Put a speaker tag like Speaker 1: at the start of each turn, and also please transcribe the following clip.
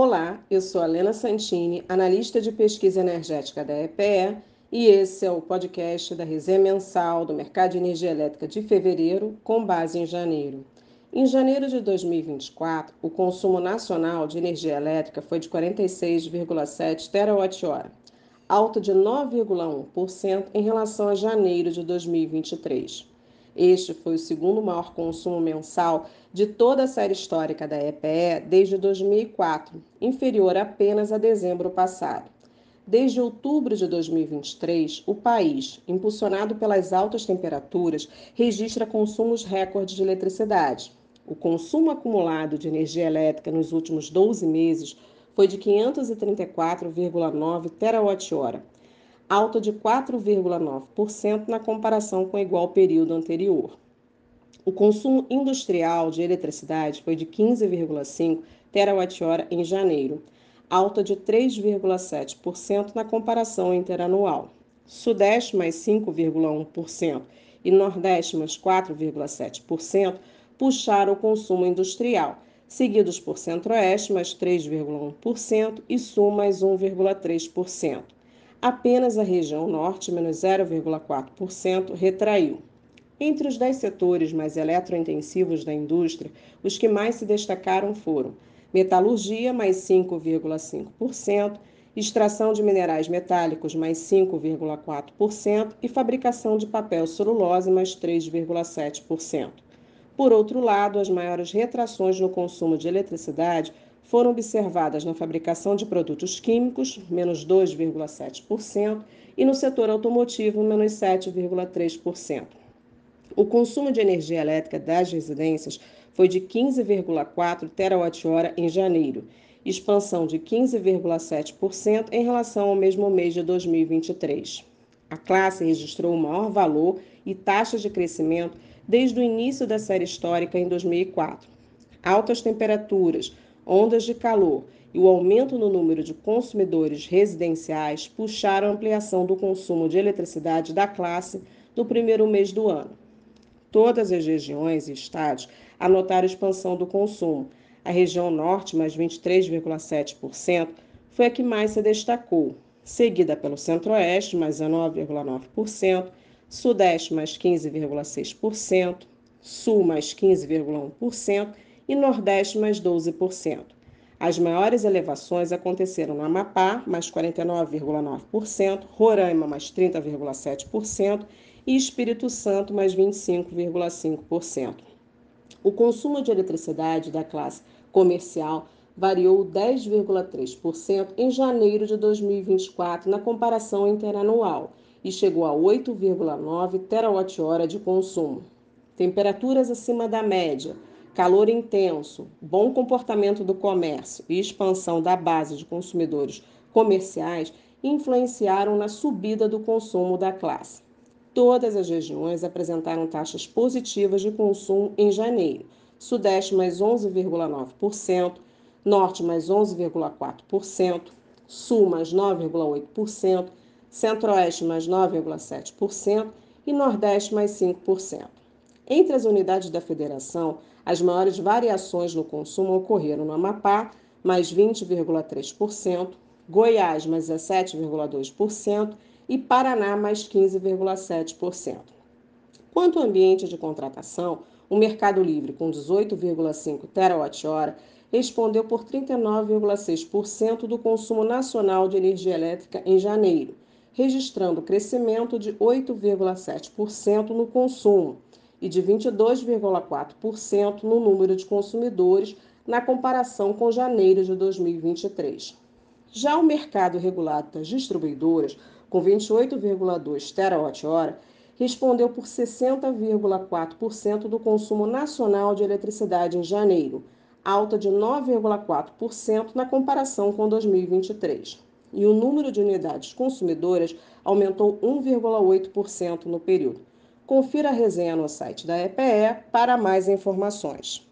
Speaker 1: Olá, eu sou a Lena Santini, analista de pesquisa energética da EPE, e esse é o podcast da resenha mensal do mercado de energia elétrica de fevereiro, com base em janeiro. Em janeiro de 2024, o consumo nacional de energia elétrica foi de 46,7 terawatt-hora, alta de 9,1% em relação a janeiro de 2023. Este foi o segundo maior consumo mensal de toda a série histórica da EPE desde 2004, inferior apenas a dezembro passado. Desde outubro de 2023, o país, impulsionado pelas altas temperaturas, registra consumos recordes de eletricidade. O consumo acumulado de energia elétrica nos últimos 12 meses foi de 534,9 terawatt-hora, alta de 4,9% na comparação com o igual período anterior. O consumo industrial de eletricidade foi de 15,5 terawatt-hora em janeiro, alta de 3,7% na comparação interanual. Sudeste mais 5,1% e Nordeste mais 4,7% puxaram o consumo industrial, seguidos por Centro-Oeste mais 3,1% e Sul mais 1,3% apenas a região norte, menos 0,4%, retraiu. Entre os dez setores mais eletrointensivos da indústria, os que mais se destacaram foram metalurgia, mais 5,5%, extração de minerais metálicos, mais 5,4%, e fabricação de papel celulose, mais 3,7%. Por outro lado, as maiores retrações no consumo de eletricidade foram observadas na fabricação de produtos químicos, menos 2,7%, e no setor automotivo, menos 7,3%. O consumo de energia elétrica das residências foi de 15,4 terawatt-hora em janeiro, expansão de 15,7% em relação ao mesmo mês de 2023. A classe registrou o maior valor e taxa de crescimento desde o início da série histórica em 2004. Altas temperaturas, ondas de calor e o aumento no número de consumidores residenciais puxaram a ampliação do consumo de eletricidade da classe no primeiro mês do ano. Todas as regiões e estados anotaram expansão do consumo. A região norte, mais 23,7%, foi a que mais se destacou, seguida pelo centro-oeste, mais 19,9%, sudeste, mais 15,6%, sul, mais 15,1%, e Nordeste mais 12%. As maiores elevações aconteceram no Amapá, mais 49,9%, Roraima, mais 30,7% e Espírito Santo, mais 25,5%. O consumo de eletricidade da classe comercial variou 10,3% em janeiro de 2024 na comparação interanual e chegou a 8,9 terawatt-hora de consumo. Temperaturas acima da média, calor intenso, bom comportamento do comércio e expansão da base de consumidores comerciais influenciaram na subida do consumo da classe. Todas as regiões apresentaram taxas positivas de consumo em janeiro. Sudeste mais 11,9%, Norte mais 11,4%, Sul mais 9,8%, Centro-Oeste mais 9,7% e Nordeste mais 5%. Entre as unidades da federação, as maiores variações no consumo ocorreram no Amapá, mais 20,3%, Goiás, mais 17,2% e Paraná, mais 15,7%. Quanto ao ambiente de contratação, o Mercado Livre, com 18,5 terawatt-hora, respondeu por 39,6% do consumo nacional de energia elétrica em janeiro, registrando crescimento de 8,7% no consumo e de 22,4% no número de consumidores na comparação com janeiro de 2023. Já o mercado regulado das distribuidoras, com 28,2 terawatt-hora, respondeu por 60,4% do consumo nacional de eletricidade em janeiro, alta de 9,4% na comparação com 2023. E o número de unidades consumidoras aumentou 1,8% no período. Confira a resenha no site da EPE para mais informações.